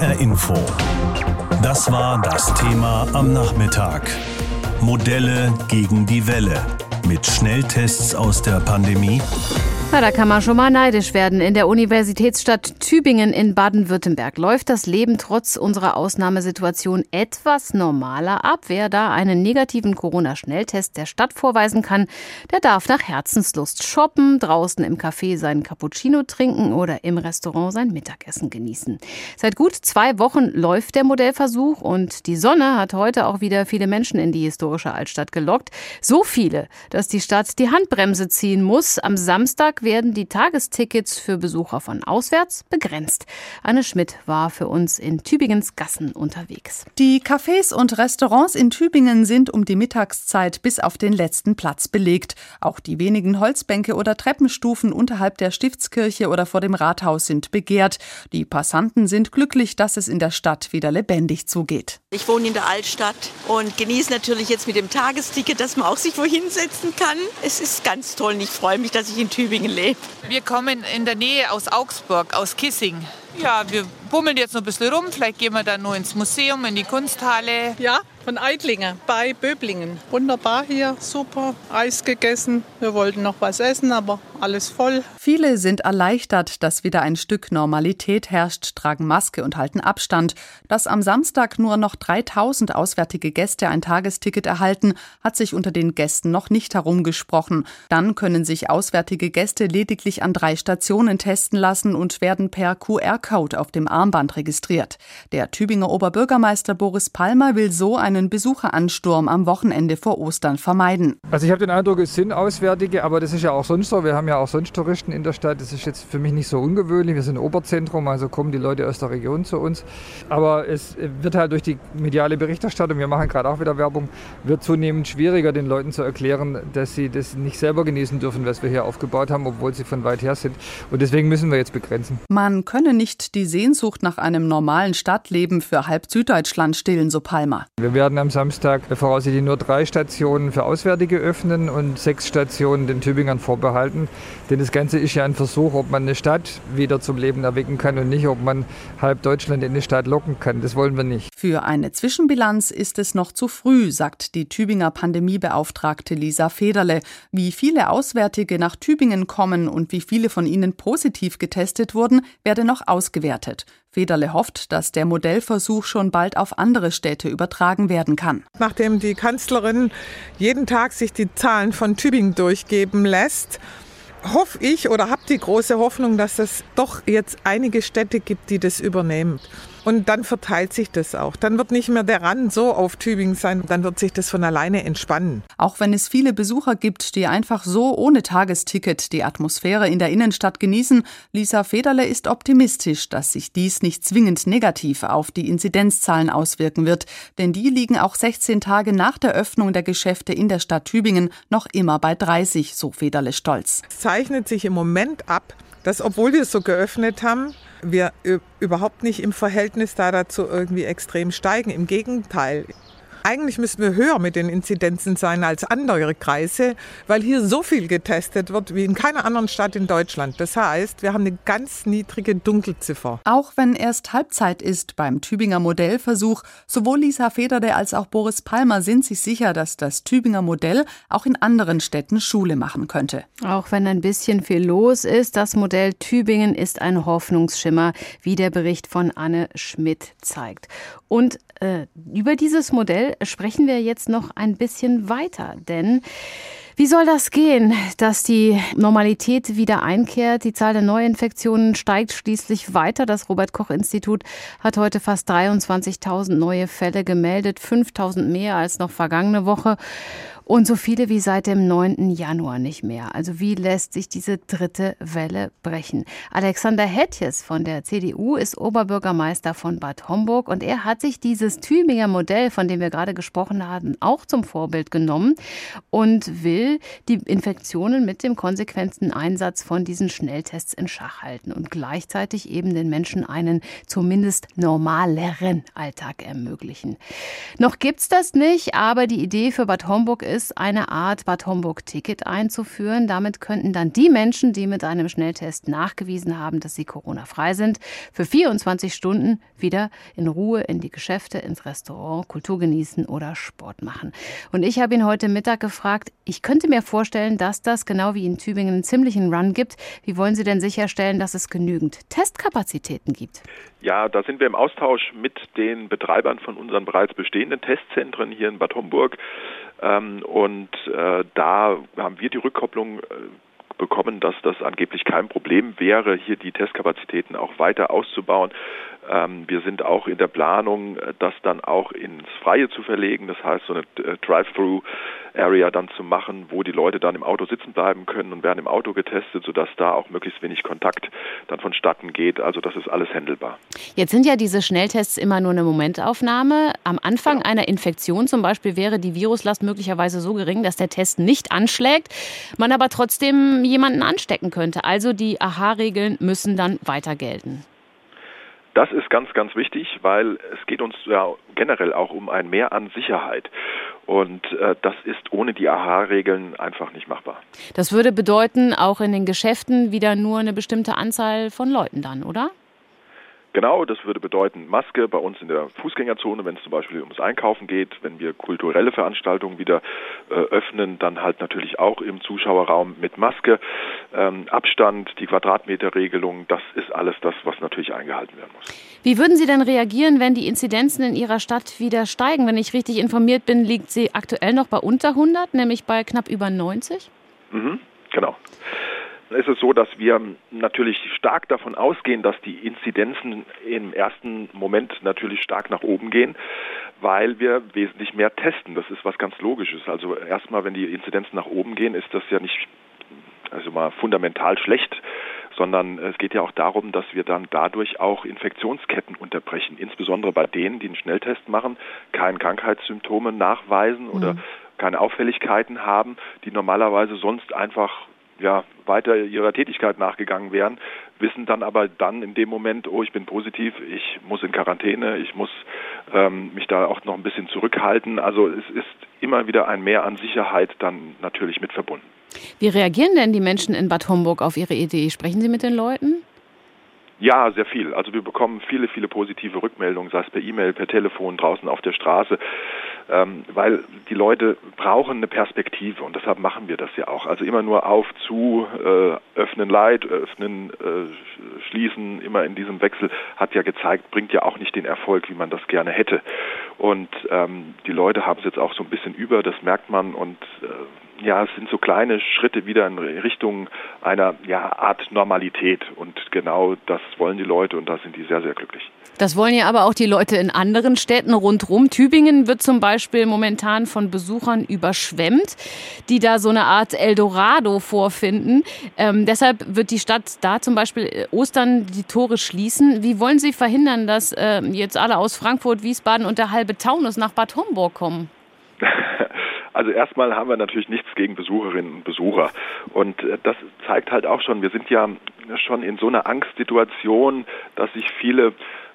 HR Info. Das war das Thema am Nachmittag. Modelle gegen die Welle. Mit Schnelltests aus der Pandemie na, da kann man schon mal neidisch werden. In der Universitätsstadt Tübingen in Baden-Württemberg läuft das Leben trotz unserer Ausnahmesituation etwas normaler ab. Wer da einen negativen Corona-Schnelltest der Stadt vorweisen kann, der darf nach Herzenslust shoppen, draußen im Café seinen Cappuccino trinken oder im Restaurant sein Mittagessen genießen. Seit gut zwei Wochen läuft der Modellversuch und die Sonne hat heute auch wieder viele Menschen in die historische Altstadt gelockt. So viele, dass die Stadt die Handbremse ziehen muss. Am Samstag werden die Tagestickets für Besucher von auswärts begrenzt. Anne Schmidt war für uns in Tübingens Gassen unterwegs. Die Cafés und Restaurants in Tübingen sind um die Mittagszeit bis auf den letzten Platz belegt. Auch die wenigen Holzbänke oder Treppenstufen unterhalb der Stiftskirche oder vor dem Rathaus sind begehrt. Die Passanten sind glücklich, dass es in der Stadt wieder lebendig zugeht. Ich wohne in der Altstadt und genieße natürlich jetzt mit dem Tagesticket, dass man auch sich wohin setzen kann. Es ist ganz toll und ich freue mich, dass ich in Tübingen gelebt. Wir kommen in der Nähe aus Augsburg, aus Kissing. Ja, wir bummeln jetzt noch ein bisschen rum. Vielleicht gehen wir dann nur ins Museum, in die Kunsthalle. Ja, von Eitlinger bei Böblingen. Wunderbar hier, super. Eis gegessen. Wir wollten noch was essen, aber alles voll. Viele sind erleichtert, dass wieder ein Stück Normalität herrscht, tragen Maske und halten Abstand. Dass am Samstag nur noch 3000 auswärtige Gäste ein Tagesticket erhalten, hat sich unter den Gästen noch nicht herumgesprochen. Dann können sich auswärtige Gäste lediglich an drei Stationen testen lassen und werden per QR-Code auf dem Armband registriert. Der Tübinger Oberbürgermeister Boris Palmer will so ein einen Besucheransturm am Wochenende vor Ostern vermeiden. Also ich habe den Eindruck, es sind Auswärtige, aber das ist ja auch sonst so. Wir haben ja auch sonst Touristen in der Stadt. Das ist jetzt für mich nicht so ungewöhnlich. Wir sind Oberzentrum, also kommen die Leute aus der Region zu uns. Aber es wird halt durch die mediale Berichterstattung, wir machen gerade auch wieder Werbung, wird zunehmend schwieriger, den Leuten zu erklären, dass sie das nicht selber genießen dürfen, was wir hier aufgebaut haben, obwohl sie von weit her sind. Und deswegen müssen wir jetzt begrenzen. Man könne nicht die Sehnsucht nach einem normalen Stadtleben für halb Süddeutschland stillen, so Palmer. Wir werden am Samstag voraussichtlich nur drei Stationen für Auswärtige öffnen und sechs Stationen den Tübingern vorbehalten. Denn das Ganze ist ja ein Versuch, ob man eine Stadt wieder zum Leben erwecken kann und nicht, ob man halb Deutschland in eine Stadt locken kann. Das wollen wir nicht. Für eine Zwischenbilanz ist es noch zu früh, sagt die Tübinger Pandemiebeauftragte Lisa Federle. Wie viele Auswärtige nach Tübingen kommen und wie viele von ihnen positiv getestet wurden, werde noch ausgewertet. Federle hofft, dass der Modellversuch schon bald auf andere Städte übertragen werden kann. Nachdem die Kanzlerin jeden Tag sich die Zahlen von Tübingen durchgeben lässt, hoffe ich oder habe die große Hoffnung, dass es doch jetzt einige Städte gibt, die das übernehmen. Und dann verteilt sich das auch. Dann wird nicht mehr der Rand so auf Tübingen sein, dann wird sich das von alleine entspannen. Auch wenn es viele Besucher gibt, die einfach so ohne Tagesticket die Atmosphäre in der Innenstadt genießen, Lisa Federle ist optimistisch, dass sich dies nicht zwingend negativ auf die Inzidenzzahlen auswirken wird, denn die liegen auch 16 Tage nach der Öffnung der Geschäfte in der Stadt Tübingen noch immer bei 30, so Federle stolz. Es zeichnet sich im Moment ab, dass obwohl wir so geöffnet haben, wir überhaupt nicht im Verhältnis da dazu irgendwie extrem steigen. Im Gegenteil. Eigentlich müssten wir höher mit den Inzidenzen sein als andere Kreise, weil hier so viel getestet wird wie in keiner anderen Stadt in Deutschland. Das heißt, wir haben eine ganz niedrige Dunkelziffer. Auch wenn erst Halbzeit ist beim Tübinger Modellversuch, sowohl Lisa Federde als auch Boris Palmer sind sich sicher, dass das Tübinger Modell auch in anderen Städten Schule machen könnte. Auch wenn ein bisschen viel los ist, das Modell Tübingen ist ein Hoffnungsschimmer, wie der Bericht von Anne Schmidt zeigt. Und äh, über dieses Modell sprechen wir jetzt noch ein bisschen weiter, denn wie soll das gehen, dass die Normalität wieder einkehrt? Die Zahl der Neuinfektionen steigt schließlich weiter. Das Robert Koch Institut hat heute fast 23.000 neue Fälle gemeldet, 5.000 mehr als noch vergangene Woche. Und so viele wie seit dem 9. Januar nicht mehr. Also wie lässt sich diese dritte Welle brechen? Alexander Hettjes von der CDU ist Oberbürgermeister von Bad Homburg und er hat sich dieses Tübinger Modell, von dem wir gerade gesprochen haben, auch zum Vorbild genommen und will will die Infektionen mit dem konsequenten Einsatz von diesen Schnelltests in Schach halten und gleichzeitig eben den Menschen einen zumindest normaleren Alltag ermöglichen. Noch gibt's das nicht, aber die Idee für Bad Homburg ist, eine Art Bad Homburg-Ticket einzuführen. Damit könnten dann die Menschen, die mit einem Schnelltest nachgewiesen haben, dass sie Corona-frei sind, für 24 Stunden wieder in Ruhe in die Geschäfte, ins Restaurant, Kultur genießen oder Sport machen. Und ich habe ihn heute Mittag gefragt, ich könnte mir vorstellen, dass das genau wie in Tübingen einen ziemlichen Run gibt. Wie wollen Sie denn sicherstellen, dass es genügend Testkapazitäten gibt? Ja, da sind wir im Austausch mit den Betreibern von unseren bereits bestehenden Testzentren hier in Bad Homburg. Ähm, und äh, da haben wir die Rückkopplung äh, bekommen, dass das angeblich kein Problem wäre, hier die Testkapazitäten auch weiter auszubauen. Ähm, wir sind auch in der Planung, äh, das dann auch ins Freie zu verlegen, das heißt so eine äh, Drive-Through-Area dann zu machen, wo die Leute dann im Auto sitzen bleiben können und werden im Auto getestet, sodass da auch möglichst wenig Kontakt dann vonstatten geht. Also das ist alles händelbar. Jetzt sind ja diese Schnelltests immer nur eine Momentaufnahme. Am Anfang ja. einer Infektion zum Beispiel wäre die Viruslast möglicherweise so gering, dass der Test nicht anschlägt, man aber trotzdem jemanden anstecken könnte. Also die AHA-Regeln müssen dann weiter gelten. Das ist ganz, ganz wichtig, weil es geht uns ja generell auch um ein Mehr an Sicherheit. Und äh, das ist ohne die AHA-Regeln einfach nicht machbar. Das würde bedeuten, auch in den Geschäften wieder nur eine bestimmte Anzahl von Leuten dann, oder? Genau, das würde bedeuten Maske bei uns in der Fußgängerzone, wenn es zum Beispiel ums Einkaufen geht, wenn wir kulturelle Veranstaltungen wieder äh, öffnen, dann halt natürlich auch im Zuschauerraum mit Maske, ähm, Abstand, die Quadratmeterregelung, das ist alles das, was natürlich eingehalten werden muss. Wie würden Sie denn reagieren, wenn die Inzidenzen in Ihrer Stadt wieder steigen? Wenn ich richtig informiert bin, liegt sie aktuell noch bei unter 100, nämlich bei knapp über 90? Mhm, genau ist es so, dass wir natürlich stark davon ausgehen, dass die Inzidenzen im ersten Moment natürlich stark nach oben gehen, weil wir wesentlich mehr testen. Das ist was ganz Logisches. Also erstmal, wenn die Inzidenzen nach oben gehen, ist das ja nicht also mal fundamental schlecht, sondern es geht ja auch darum, dass wir dann dadurch auch Infektionsketten unterbrechen, insbesondere bei denen, die einen Schnelltest machen, keine Krankheitssymptome nachweisen oder mhm. keine Auffälligkeiten haben, die normalerweise sonst einfach ja, weiter ihrer Tätigkeit nachgegangen wären, wissen dann aber dann in dem Moment, oh, ich bin positiv, ich muss in Quarantäne, ich muss ähm, mich da auch noch ein bisschen zurückhalten. Also es ist immer wieder ein Mehr an Sicherheit dann natürlich mit verbunden. Wie reagieren denn die Menschen in Bad Homburg auf Ihre Idee? Sprechen Sie mit den Leuten? Ja, sehr viel. Also wir bekommen viele, viele positive Rückmeldungen, sei es per E-Mail, per Telefon, draußen auf der Straße, ähm, weil die Leute brauchen eine Perspektive und deshalb machen wir das ja auch. Also immer nur auf, zu, äh, öffnen, Leid, öffnen, äh, schließen, immer in diesem Wechsel hat ja gezeigt, bringt ja auch nicht den Erfolg, wie man das gerne hätte. Und ähm, die Leute haben es jetzt auch so ein bisschen über, das merkt man und äh, ja, es sind so kleine Schritte wieder in Richtung einer ja, Art Normalität. Und genau das wollen die Leute und da sind die sehr, sehr glücklich. Das wollen ja aber auch die Leute in anderen Städten rundherum. Tübingen wird zum Beispiel momentan von Besuchern überschwemmt, die da so eine Art Eldorado vorfinden. Ähm, deshalb wird die Stadt da zum Beispiel äh, Ostern die Tore schließen. Wie wollen Sie verhindern, dass äh, jetzt alle aus Frankfurt, Wiesbaden und der halbe Taunus nach Bad Homburg kommen? Also erstmal haben wir natürlich nichts gegen Besucherinnen und Besucher. Und äh, das zeigt halt auch schon, wir sind ja schon in so einer Angstsituation, dass sich viele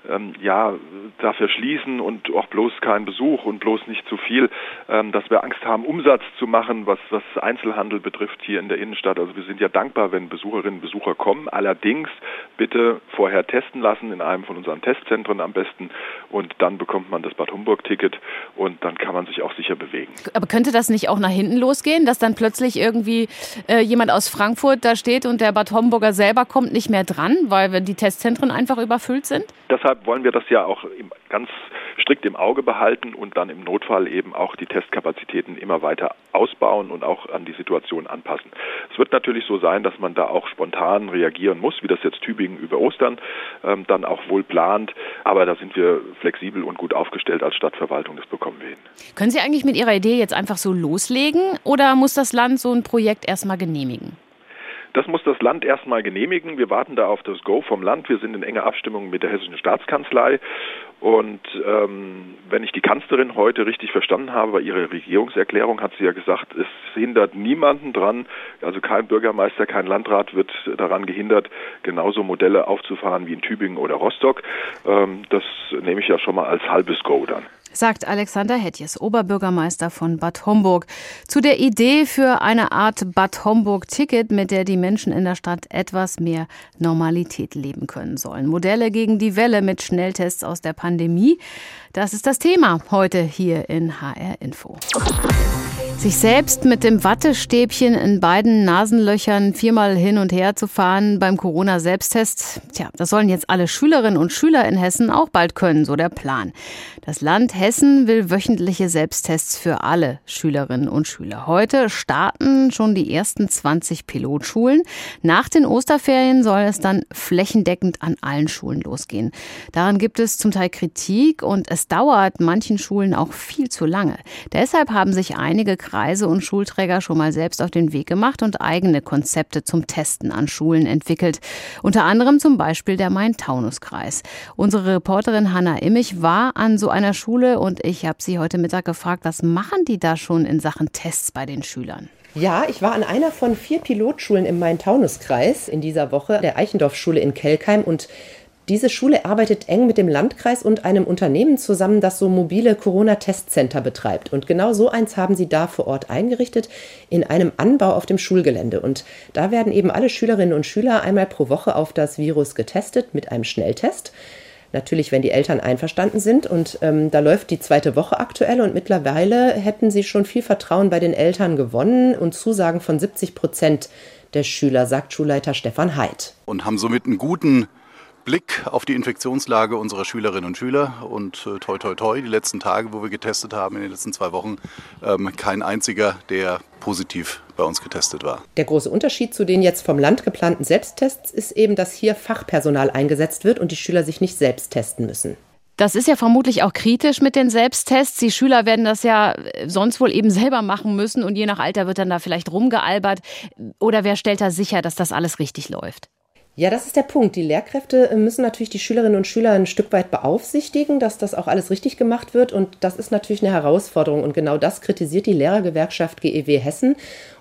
ähm, ja, dafür schließen und auch bloß keinen Besuch und bloß nicht zu viel, ähm, dass wir Angst haben, Umsatz zu machen, was, was Einzelhandel betrifft hier in der Innenstadt. Also wir sind ja dankbar, wenn Besucherinnen und Besucher kommen. Allerdings bitte vorher testen lassen in einem von unseren Testzentren am besten und dann bekommt man das Bad Homburg-Ticket und dann kann man sich auch sicher bewegen. Aber könnte das nicht auch nach hinten losgehen, dass dann plötzlich irgendwie äh, jemand aus Frankfurt da steht und der Bad Homburger selber kommt nicht mehr dran, weil die Testzentren einfach überfüllt sind? Deshalb deshalb wollen wir das ja auch ganz strikt im Auge behalten und dann im Notfall eben auch die Testkapazitäten immer weiter ausbauen und auch an die Situation anpassen. Es wird natürlich so sein, dass man da auch spontan reagieren muss, wie das jetzt Tübingen über Ostern ähm, dann auch wohl plant. Aber da sind wir flexibel und gut aufgestellt als Stadtverwaltung. Das bekommen wir hin. Können Sie eigentlich mit Ihrer Idee jetzt einfach so loslegen oder muss das Land so ein Projekt erstmal genehmigen? Das muss das Land erstmal genehmigen. Wir warten da auf das Go vom Land. Wir sind in enger Abstimmung mit der Hessischen Staatskanzlei. Und ähm, wenn ich die Kanzlerin heute richtig verstanden habe, bei ihrer Regierungserklärung hat sie ja gesagt, es hindert niemanden dran, also kein Bürgermeister, kein Landrat wird daran gehindert, genauso Modelle aufzufahren wie in Tübingen oder Rostock. Ähm, das nehme ich ja schon mal als halbes Go dann sagt Alexander Hetjes, Oberbürgermeister von Bad Homburg. Zu der Idee für eine Art Bad Homburg-Ticket, mit der die Menschen in der Stadt etwas mehr Normalität leben können sollen. Modelle gegen die Welle mit Schnelltests aus der Pandemie. Das ist das Thema heute hier in HR Info. Sich selbst mit dem Wattestäbchen in beiden Nasenlöchern viermal hin und her zu fahren beim Corona-Selbsttest, tja, das sollen jetzt alle Schülerinnen und Schüler in Hessen auch bald können, so der Plan. Das Land Hessen will wöchentliche Selbsttests für alle Schülerinnen und Schüler. Heute starten schon die ersten 20 Pilotschulen. Nach den Osterferien soll es dann flächendeckend an allen Schulen losgehen. Daran gibt es zum Teil Kritik und es dauert manchen Schulen auch viel zu lange. Deshalb haben sich einige Kreise und Schulträger schon mal selbst auf den Weg gemacht und eigene Konzepte zum Testen an Schulen entwickelt. Unter anderem zum Beispiel der Main-Taunus-Kreis. Unsere Reporterin Hanna Immich war an so einer Schule und ich habe sie heute Mittag gefragt, was machen die da schon in Sachen Tests bei den Schülern? Ja, ich war an einer von vier Pilotschulen im Main-Taunus-Kreis in dieser Woche, der Eichendorf-Schule in Kelkheim. Und diese Schule arbeitet eng mit dem Landkreis und einem Unternehmen zusammen, das so mobile Corona-Testcenter betreibt. Und genau so eins haben sie da vor Ort eingerichtet, in einem Anbau auf dem Schulgelände. Und da werden eben alle Schülerinnen und Schüler einmal pro Woche auf das Virus getestet mit einem Schnelltest. Natürlich, wenn die Eltern einverstanden sind. Und ähm, da läuft die zweite Woche aktuell und mittlerweile hätten sie schon viel Vertrauen bei den Eltern gewonnen und Zusagen von 70 Prozent der Schüler, sagt Schulleiter Stefan Heid. Und haben somit einen guten Blick auf die Infektionslage unserer Schülerinnen und Schüler und äh, toi toi toi, die letzten Tage, wo wir getestet haben in den letzten zwei Wochen, ähm, kein einziger, der positiv bei uns getestet war. Der große Unterschied zu den jetzt vom Land geplanten Selbsttests ist eben, dass hier Fachpersonal eingesetzt wird und die Schüler sich nicht selbst testen müssen. Das ist ja vermutlich auch kritisch mit den Selbsttests. Die Schüler werden das ja äh, sonst wohl eben selber machen müssen und je nach Alter wird dann da vielleicht rumgealbert. Oder wer stellt da sicher, dass das alles richtig läuft? Ja, das ist der Punkt. Die Lehrkräfte müssen natürlich die Schülerinnen und Schüler ein Stück weit beaufsichtigen, dass das auch alles richtig gemacht wird. Und das ist natürlich eine Herausforderung. Und genau das kritisiert die Lehrergewerkschaft GEW Hessen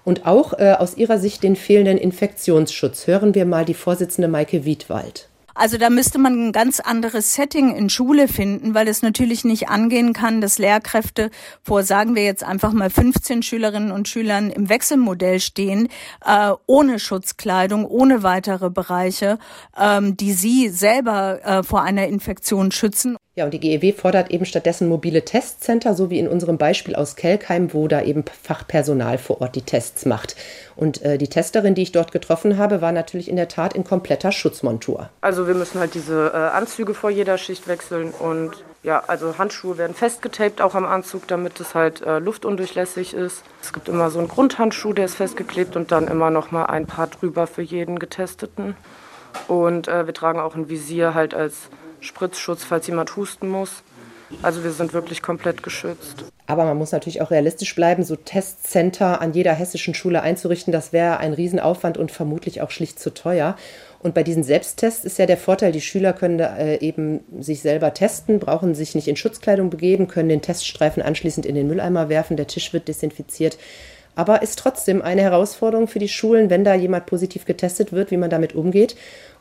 und auch äh, aus ihrer Sicht den fehlenden Infektionsschutz. Hören wir mal die Vorsitzende Maike Wiedwald. Also da müsste man ein ganz anderes Setting in Schule finden, weil es natürlich nicht angehen kann, dass Lehrkräfte vor, sagen wir jetzt einfach mal 15 Schülerinnen und Schülern im Wechselmodell stehen, äh, ohne Schutzkleidung, ohne weitere Bereiche, ähm, die sie selber äh, vor einer Infektion schützen. Ja, und die GEW fordert eben stattdessen mobile Testcenter, so wie in unserem Beispiel aus Kelkheim, wo da eben Fachpersonal vor Ort die Tests macht. Und äh, die Testerin, die ich dort getroffen habe, war natürlich in der Tat in kompletter Schutzmontur. Also wir müssen halt diese äh, Anzüge vor jeder Schicht wechseln und ja, also Handschuhe werden festgetaped auch am Anzug, damit es halt äh, luftundurchlässig ist. Es gibt immer so einen Grundhandschuh, der ist festgeklebt und dann immer noch mal ein paar drüber für jeden Getesteten. Und äh, wir tragen auch ein Visier halt als Spritzschutz, falls jemand husten muss. Also wir sind wirklich komplett geschützt. Aber man muss natürlich auch realistisch bleiben, so Testcenter an jeder hessischen Schule einzurichten, das wäre ein Riesenaufwand und vermutlich auch schlicht zu teuer. Und bei diesen Selbsttests ist ja der Vorteil, die Schüler können äh, eben sich selber testen, brauchen sich nicht in Schutzkleidung begeben, können den Teststreifen anschließend in den Mülleimer werfen, der Tisch wird desinfiziert. Aber ist trotzdem eine Herausforderung für die Schulen, wenn da jemand positiv getestet wird, wie man damit umgeht.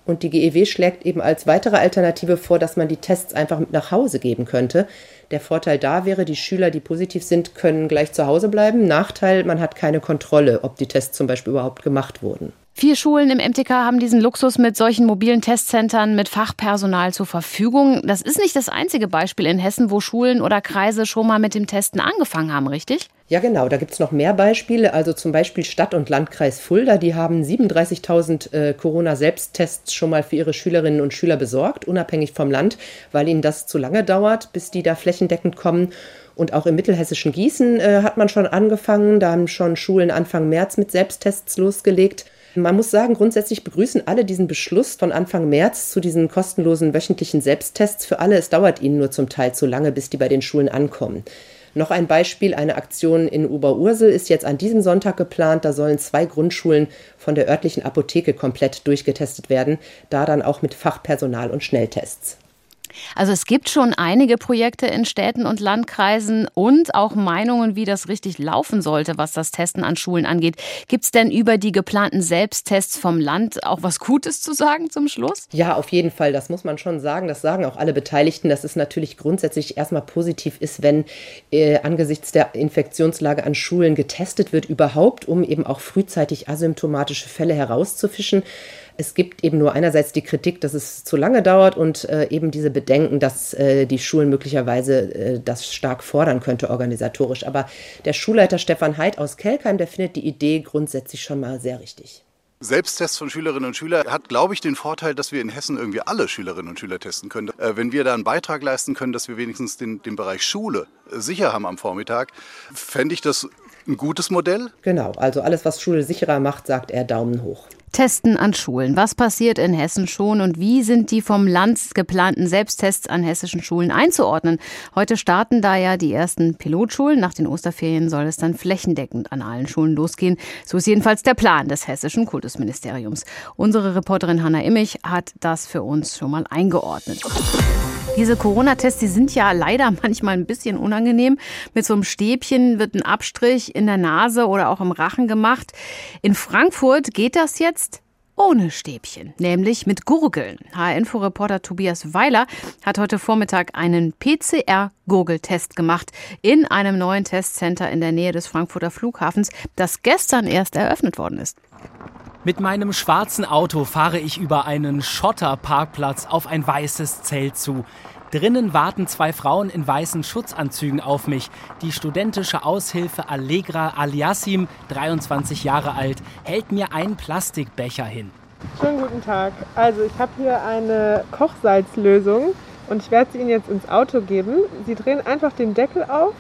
Und die GEW schlägt eben als weitere Alternative vor, dass man die Tests einfach mit nach Hause geben könnte. Der Vorteil da wäre, die Schüler, die positiv sind, können gleich zu Hause bleiben. Nachteil, man hat keine Kontrolle, ob die Tests zum Beispiel überhaupt gemacht wurden. Vier Schulen im MTK haben diesen Luxus mit solchen mobilen Testzentren mit Fachpersonal zur Verfügung. Das ist nicht das einzige Beispiel in Hessen, wo Schulen oder Kreise schon mal mit dem Testen angefangen haben, richtig? Ja, genau. Da gibt es noch mehr Beispiele. Also zum Beispiel Stadt- und Landkreis Fulda. Die haben 37.000 äh, Corona-Selbsttests schon mal für ihre Schülerinnen und Schüler besorgt, unabhängig vom Land, weil ihnen das zu lange dauert, bis die da flächendeckend kommen. Und auch im mittelhessischen Gießen äh, hat man schon angefangen. Da haben schon Schulen Anfang März mit Selbsttests losgelegt. Man muss sagen, grundsätzlich begrüßen alle diesen Beschluss von Anfang März zu diesen kostenlosen wöchentlichen Selbsttests für alle. Es dauert ihnen nur zum Teil zu lange, bis die bei den Schulen ankommen. Noch ein Beispiel, eine Aktion in Oberursel ist jetzt an diesem Sonntag geplant. Da sollen zwei Grundschulen von der örtlichen Apotheke komplett durchgetestet werden, da dann auch mit Fachpersonal und Schnelltests. Also es gibt schon einige Projekte in Städten und Landkreisen und auch Meinungen, wie das richtig laufen sollte, was das Testen an Schulen angeht. Gibt es denn über die geplanten Selbsttests vom Land auch was Gutes zu sagen zum Schluss? Ja, auf jeden Fall. Das muss man schon sagen. Das sagen auch alle Beteiligten, dass es natürlich grundsätzlich erstmal positiv ist, wenn äh, angesichts der Infektionslage an Schulen getestet wird überhaupt, um eben auch frühzeitig asymptomatische Fälle herauszufischen. Es gibt eben nur einerseits die Kritik, dass es zu lange dauert und äh, eben diese Bedenken, dass äh, die Schulen möglicherweise äh, das stark fordern könnte organisatorisch. Aber der Schulleiter Stefan Heid aus Kelkheim, der findet die Idee grundsätzlich schon mal sehr richtig. Selbsttests von Schülerinnen und Schülern hat, glaube ich, den Vorteil, dass wir in Hessen irgendwie alle Schülerinnen und Schüler testen können. Äh, wenn wir da einen Beitrag leisten können, dass wir wenigstens den, den Bereich Schule sicher haben am Vormittag, fände ich das ein gutes Modell. Genau, also alles, was Schule sicherer macht, sagt er Daumen hoch. Testen an Schulen. Was passiert in Hessen schon und wie sind die vom Land geplanten Selbsttests an hessischen Schulen einzuordnen? Heute starten da ja die ersten Pilotschulen. Nach den Osterferien soll es dann flächendeckend an allen Schulen losgehen. So ist jedenfalls der Plan des hessischen Kultusministeriums. Unsere Reporterin Hanna Immich hat das für uns schon mal eingeordnet. Diese Corona-Tests, die sind ja leider manchmal ein bisschen unangenehm. Mit so einem Stäbchen wird ein Abstrich in der Nase oder auch im Rachen gemacht. In Frankfurt geht das jetzt ohne Stäbchen, nämlich mit Gurgeln. HR-Info-Reporter Tobias Weiler hat heute Vormittag einen PCR-Gurgeltest gemacht in einem neuen Testcenter in der Nähe des Frankfurter Flughafens, das gestern erst eröffnet worden ist. Mit meinem schwarzen Auto fahre ich über einen Schotterparkplatz auf ein weißes Zelt zu. Drinnen warten zwei Frauen in weißen Schutzanzügen auf mich. Die studentische Aushilfe Allegra Aliassim, 23 Jahre alt, hält mir einen Plastikbecher hin. Schönen guten Tag. Also ich habe hier eine Kochsalzlösung und ich werde sie Ihnen jetzt ins Auto geben. Sie drehen einfach den Deckel auf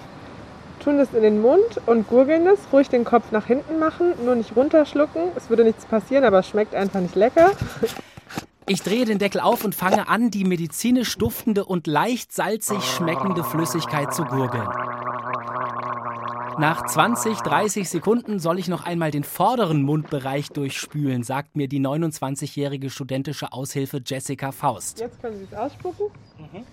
tun es in den Mund und gurgeln es. Ruhig den Kopf nach hinten machen, nur nicht runterschlucken. Es würde nichts passieren, aber es schmeckt einfach nicht lecker. Ich drehe den Deckel auf und fange an, die medizinisch duftende und leicht salzig schmeckende Flüssigkeit zu gurgeln. Nach 20, 30 Sekunden soll ich noch einmal den vorderen Mundbereich durchspülen, sagt mir die 29-jährige studentische Aushilfe Jessica Faust. Jetzt können Sie es ausspucken. Mhm.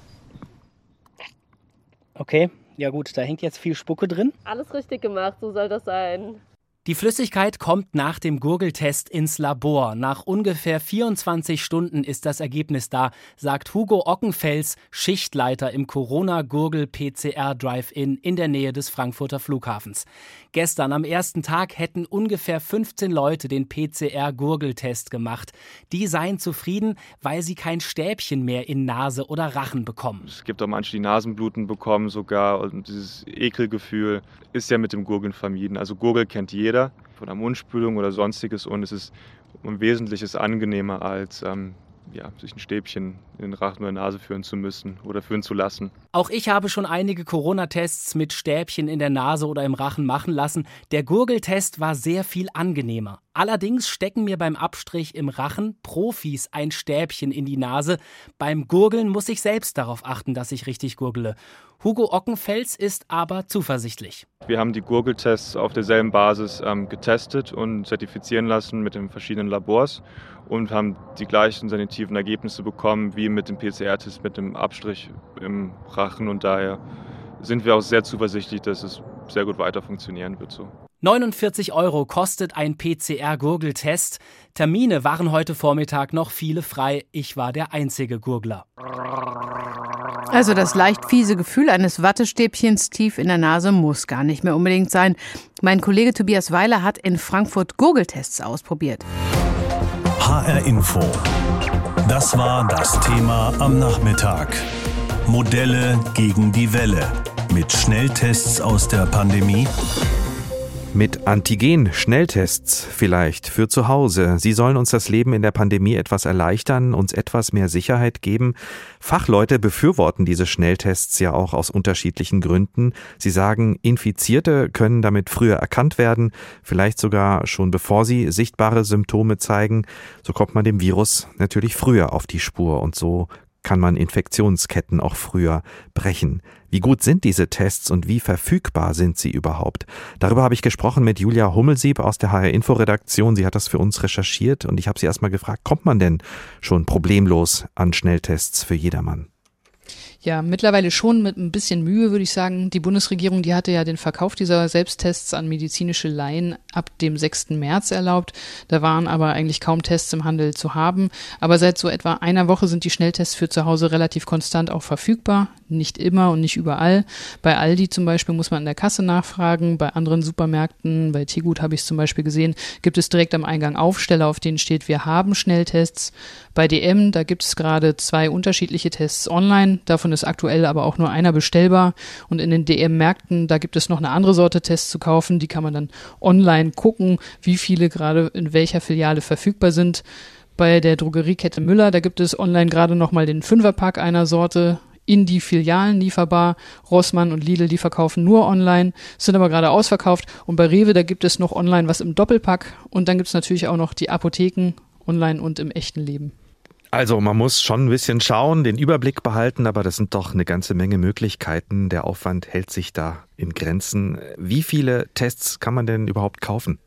Okay, ja gut, da hängt jetzt viel Spucke drin. Alles richtig gemacht, so soll das sein. Die Flüssigkeit kommt nach dem Gurgeltest ins Labor. Nach ungefähr 24 Stunden ist das Ergebnis da, sagt Hugo Ockenfels, Schichtleiter im Corona-Gurgel-PCR-Drive-In in der Nähe des Frankfurter Flughafens. Gestern am ersten Tag hätten ungefähr 15 Leute den PCR-Gurgeltest gemacht. Die seien zufrieden, weil sie kein Stäbchen mehr in Nase oder Rachen bekommen. Es gibt auch manche, die Nasenbluten bekommen sogar und dieses Ekelgefühl ist ja mit dem Gurgeln vermieden. Also Gurgel kennt jeder jeder von der Mundspülung oder sonstiges und es ist um Wesentliches angenehmer als ähm, ja, sich ein Stäbchen in den Rachen oder Nase führen zu müssen oder führen zu lassen. Auch ich habe schon einige Corona-Tests mit Stäbchen in der Nase oder im Rachen machen lassen. Der Gurgeltest war sehr viel angenehmer. Allerdings stecken mir beim Abstrich im Rachen Profis ein Stäbchen in die Nase. Beim Gurgeln muss ich selbst darauf achten, dass ich richtig gurgle. Hugo Ockenfels ist aber zuversichtlich. Wir haben die Gurgeltests auf derselben Basis ähm, getestet und zertifizieren lassen mit den verschiedenen Labors und haben die gleichen sanitiven Ergebnisse bekommen wie mit dem PCR-Test mit dem Abstrich im Rachen und daher sind wir auch sehr zuversichtlich, dass es sehr gut weiter funktionieren wird so. 49 Euro kostet ein PCR-Gurgeltest. Termine waren heute Vormittag noch viele frei. Ich war der einzige Gurgler. Also das leicht fiese Gefühl eines Wattestäbchens tief in der Nase muss gar nicht mehr unbedingt sein. Mein Kollege Tobias Weiler hat in Frankfurt Gurgeltests ausprobiert. HR Info. Das war das Thema am Nachmittag. Modelle gegen die Welle. Mit Schnelltests aus der Pandemie mit Antigen-Schnelltests vielleicht für zu Hause. Sie sollen uns das Leben in der Pandemie etwas erleichtern, uns etwas mehr Sicherheit geben. Fachleute befürworten diese Schnelltests ja auch aus unterschiedlichen Gründen. Sie sagen, Infizierte können damit früher erkannt werden, vielleicht sogar schon bevor sie sichtbare Symptome zeigen. So kommt man dem Virus natürlich früher auf die Spur und so kann man Infektionsketten auch früher brechen. Wie gut sind diese Tests und wie verfügbar sind sie überhaupt? Darüber habe ich gesprochen mit Julia Hummelsieb aus der HR Info Redaktion. Sie hat das für uns recherchiert und ich habe sie erstmal gefragt, kommt man denn schon problemlos an Schnelltests für jedermann? Ja, mittlerweile schon mit ein bisschen Mühe, würde ich sagen. Die Bundesregierung, die hatte ja den Verkauf dieser Selbsttests an medizinische Laien ab dem 6. März erlaubt. Da waren aber eigentlich kaum Tests im Handel zu haben. Aber seit so etwa einer Woche sind die Schnelltests für zu Hause relativ konstant auch verfügbar. Nicht immer und nicht überall. Bei Aldi zum Beispiel muss man an der Kasse nachfragen. Bei anderen Supermärkten, bei Tegut habe ich es zum Beispiel gesehen, gibt es direkt am Eingang Aufsteller, auf denen steht, wir haben Schnelltests. Bei DM, da gibt es gerade zwei unterschiedliche Tests online. Davon ist aktuell aber auch nur einer bestellbar. Und in den DM-Märkten, da gibt es noch eine andere Sorte Tests zu kaufen. Die kann man dann online gucken, wie viele gerade in welcher Filiale verfügbar sind. Bei der Drogeriekette Müller, da gibt es online gerade nochmal den Fünferpack einer Sorte in die Filialen lieferbar. Rossmann und Lidl, die verkaufen nur online, sind aber gerade ausverkauft. Und bei Rewe, da gibt es noch online was im Doppelpack. Und dann gibt es natürlich auch noch die Apotheken online und im echten Leben. Also man muss schon ein bisschen schauen, den Überblick behalten, aber das sind doch eine ganze Menge Möglichkeiten. Der Aufwand hält sich da in Grenzen. Wie viele Tests kann man denn überhaupt kaufen?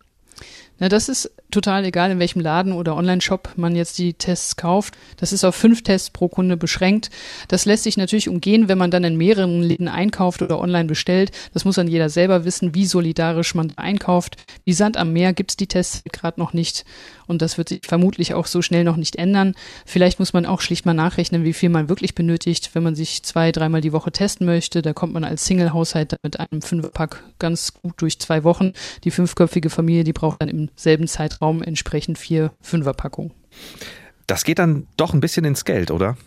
Na, das ist total egal, in welchem Laden oder Online-Shop man jetzt die Tests kauft. Das ist auf fünf Tests pro Kunde beschränkt. Das lässt sich natürlich umgehen, wenn man dann in mehreren Läden einkauft oder online bestellt. Das muss dann jeder selber wissen, wie solidarisch man einkauft. Wie Sand am Meer gibt's die Tests gerade noch nicht. Und das wird sich vermutlich auch so schnell noch nicht ändern. Vielleicht muss man auch schlicht mal nachrechnen, wie viel man wirklich benötigt, wenn man sich zwei, dreimal die Woche testen möchte. Da kommt man als Single-Haushalt mit einem Fünferpack ganz gut durch zwei Wochen. Die fünfköpfige Familie, die braucht dann im selben Zeitraum entsprechend vier Fünferpackungen. Das geht dann doch ein bisschen ins Geld, oder?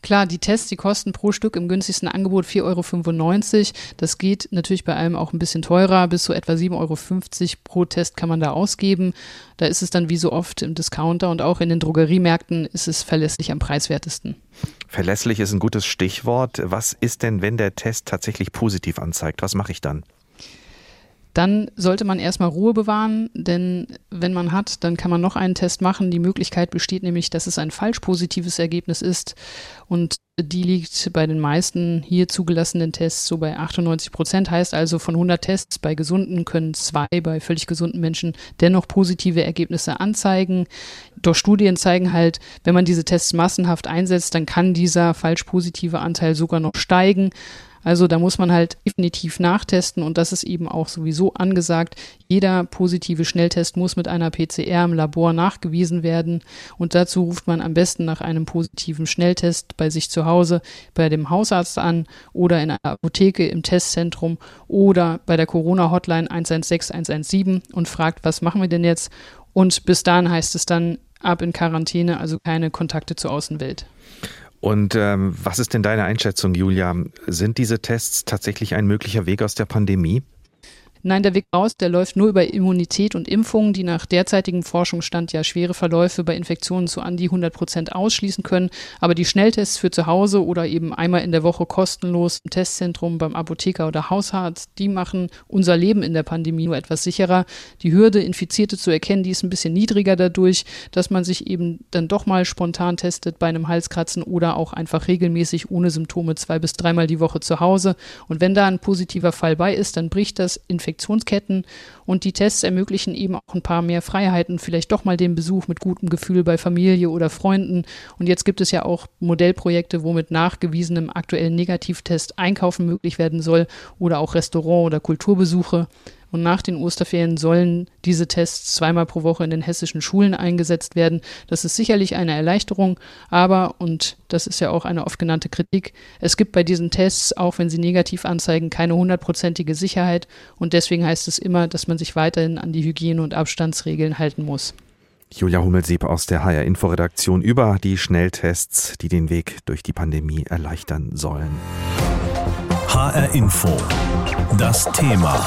Klar, die Tests, die kosten pro Stück im günstigsten Angebot 4,95 Euro. Das geht natürlich bei allem auch ein bisschen teurer. Bis zu etwa 7,50 Euro pro Test kann man da ausgeben. Da ist es dann wie so oft im Discounter und auch in den Drogeriemärkten ist es verlässlich am preiswertesten. Verlässlich ist ein gutes Stichwort. Was ist denn, wenn der Test tatsächlich positiv anzeigt? Was mache ich dann? Dann sollte man erstmal Ruhe bewahren, denn wenn man hat, dann kann man noch einen Test machen. Die Möglichkeit besteht nämlich, dass es ein falsch positives Ergebnis ist und die liegt bei den meisten hier zugelassenen Tests so bei 98 Prozent. Heißt also, von 100 Tests bei Gesunden können zwei bei völlig gesunden Menschen dennoch positive Ergebnisse anzeigen. Doch Studien zeigen halt, wenn man diese Tests massenhaft einsetzt, dann kann dieser falsch positive Anteil sogar noch steigen. Also da muss man halt definitiv nachtesten und das ist eben auch sowieso angesagt. Jeder positive Schnelltest muss mit einer PCR im Labor nachgewiesen werden und dazu ruft man am besten nach einem positiven Schnelltest bei sich zu Hause bei dem Hausarzt an oder in einer Apotheke im Testzentrum oder bei der Corona-Hotline 116 117 und fragt, was machen wir denn jetzt? Und bis dahin heißt es dann ab in Quarantäne, also keine Kontakte zur Außenwelt. Und ähm, was ist denn deine Einschätzung, Julia? Sind diese Tests tatsächlich ein möglicher Weg aus der Pandemie? Nein, der Weg raus, der läuft nur über Immunität und Impfungen, die nach derzeitigem Forschungsstand ja schwere Verläufe bei Infektionen zu an die 100 Prozent ausschließen können. Aber die Schnelltests für zu Hause oder eben einmal in der Woche kostenlos im Testzentrum beim Apotheker oder Hausarzt, die machen unser Leben in der Pandemie nur etwas sicherer. Die Hürde, Infizierte zu erkennen, die ist ein bisschen niedriger dadurch, dass man sich eben dann doch mal spontan testet bei einem Halskratzen oder auch einfach regelmäßig ohne Symptome zwei bis dreimal die Woche zu Hause. Und wenn da ein positiver Fall bei ist, dann bricht das Infektion Infektionsketten und die Tests ermöglichen eben auch ein paar mehr Freiheiten, vielleicht doch mal den Besuch mit gutem Gefühl bei Familie oder Freunden. Und jetzt gibt es ja auch Modellprojekte, wo mit nachgewiesenem aktuellen Negativtest Einkaufen möglich werden soll oder auch Restaurant- oder Kulturbesuche. Und nach den Osterferien sollen diese Tests zweimal pro Woche in den hessischen Schulen eingesetzt werden. Das ist sicherlich eine Erleichterung, aber, und das ist ja auch eine oft genannte Kritik, es gibt bei diesen Tests, auch wenn sie negativ anzeigen, keine hundertprozentige Sicherheit. Und deswegen heißt es immer, dass man sich weiterhin an die Hygiene- und Abstandsregeln halten muss. Julia Hummelsieb aus der HR Inforedaktion über die Schnelltests, die den Weg durch die Pandemie erleichtern sollen. HR Info. Das Thema.